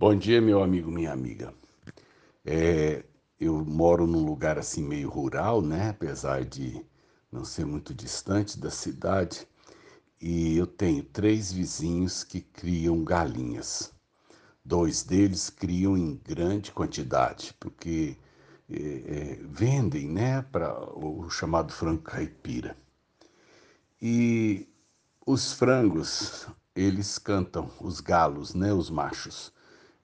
Bom dia, meu amigo, minha amiga. É, eu moro num lugar assim meio rural, né? Apesar de não ser muito distante da cidade. E eu tenho três vizinhos que criam galinhas. Dois deles criam em grande quantidade, porque é, é, vendem, né? Para o chamado frango caipira. E os frangos, eles cantam, os galos, né? Os machos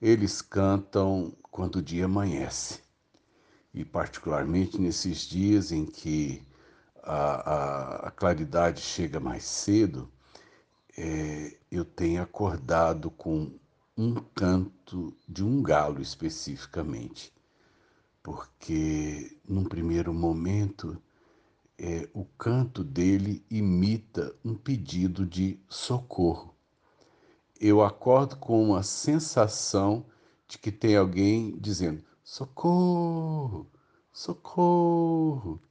eles cantam quando o dia amanhece. E, particularmente nesses dias em que a, a, a claridade chega mais cedo, é, eu tenho acordado com um canto de um galo especificamente, porque num primeiro momento é, o canto dele imita um pedido de socorro eu acordo com uma sensação de que tem alguém dizendo: socorro, socorro.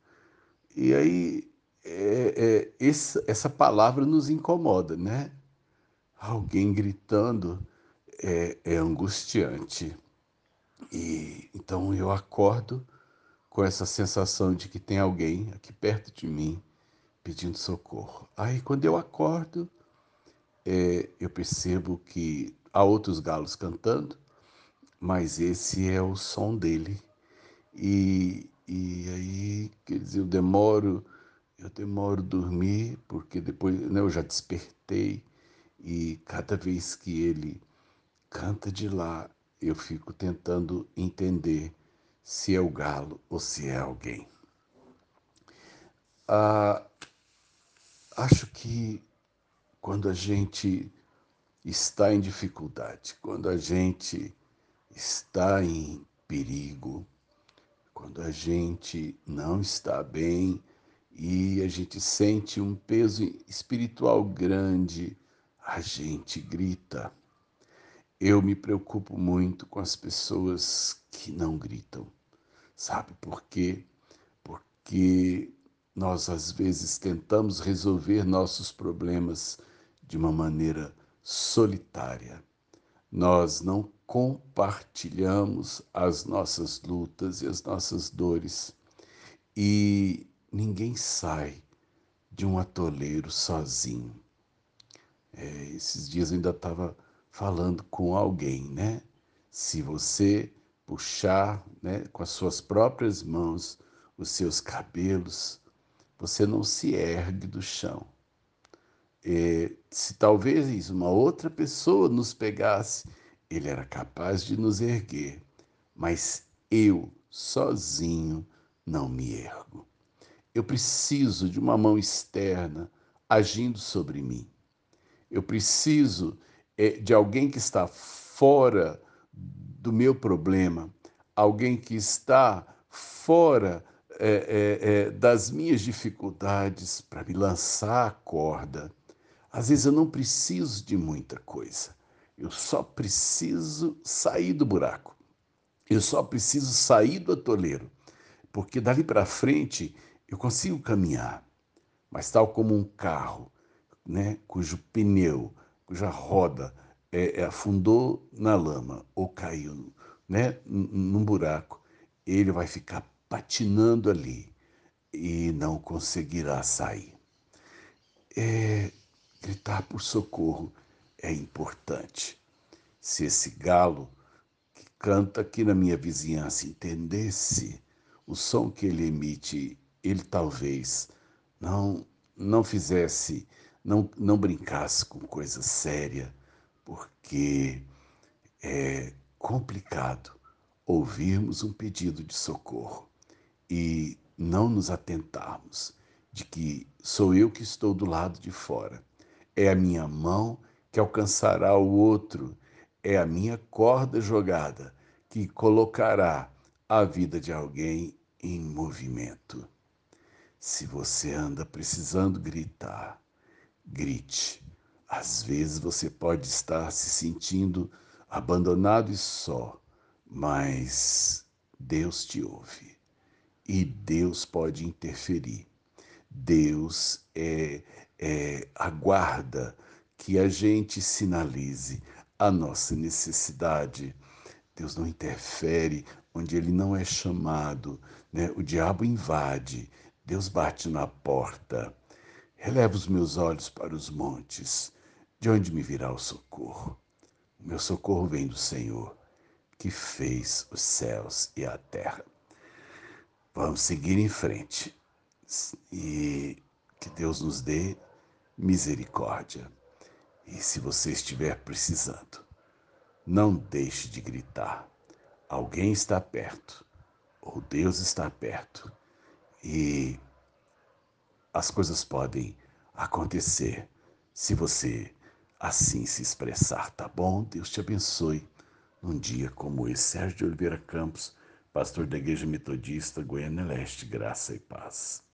E aí, é, é, essa, essa palavra nos incomoda, né? Alguém gritando é, é angustiante. E então eu acordo com essa sensação de que tem alguém aqui perto de mim pedindo socorro. Aí quando eu acordo, é, eu percebo que há outros galos cantando, mas esse é o som dele. E, e aí, quer dizer, eu demoro, eu demoro dormir, porque depois né, eu já despertei, e cada vez que ele canta de lá, eu fico tentando entender se é o galo ou se é alguém. Ah, acho que quando a gente está em dificuldade, quando a gente está em perigo, quando a gente não está bem e a gente sente um peso espiritual grande, a gente grita. Eu me preocupo muito com as pessoas que não gritam. Sabe por quê? Porque nós às vezes tentamos resolver nossos problemas de uma maneira solitária. Nós não compartilhamos as nossas lutas e as nossas dores. E ninguém sai de um atoleiro sozinho. É, esses dias eu ainda estava falando com alguém, né? Se você puxar né, com as suas próprias mãos os seus cabelos, você não se ergue do chão. É, se talvez uma outra pessoa nos pegasse, ele era capaz de nos erguer, mas eu, sozinho, não me ergo. Eu preciso de uma mão externa agindo sobre mim. Eu preciso é, de alguém que está fora do meu problema, alguém que está fora é, é, é das minhas dificuldades para me lançar a corda às vezes eu não preciso de muita coisa. Eu só preciso sair do buraco. Eu só preciso sair do atoleiro. Porque dali para frente eu consigo caminhar. Mas tal como um carro, né, cujo pneu, cuja roda é, é, afundou na lama ou caiu né, num buraco, ele vai ficar patinando ali e não conseguirá sair. É, gritar por socorro é importante. Se esse galo que canta aqui na minha vizinhança entendesse o som que ele emite, ele talvez não não fizesse, não, não brincasse com coisa séria, porque é complicado ouvirmos um pedido de socorro e não nos atentarmos de que sou eu que estou do lado de fora é a minha mão que alcançará o outro, é a minha corda jogada que colocará a vida de alguém em movimento. Se você anda precisando gritar, grite. Às vezes você pode estar se sentindo abandonado e só, mas Deus te ouve e Deus pode interferir. Deus é, é, aguarda que a gente sinalize, a nossa necessidade. Deus não interfere onde ele não é chamado, né? O diabo invade, Deus bate na porta. Releva os meus olhos para os montes, de onde me virá o socorro? O meu socorro vem do Senhor, que fez os céus e a terra. Vamos seguir em frente e que Deus nos dê misericórdia. E se você estiver precisando, não deixe de gritar. Alguém está perto, ou Deus está perto, e as coisas podem acontecer se você assim se expressar, tá bom? Deus te abençoe. Num dia como esse, Sérgio de Oliveira Campos, pastor da Igreja Metodista Goiânia Leste, graça e paz.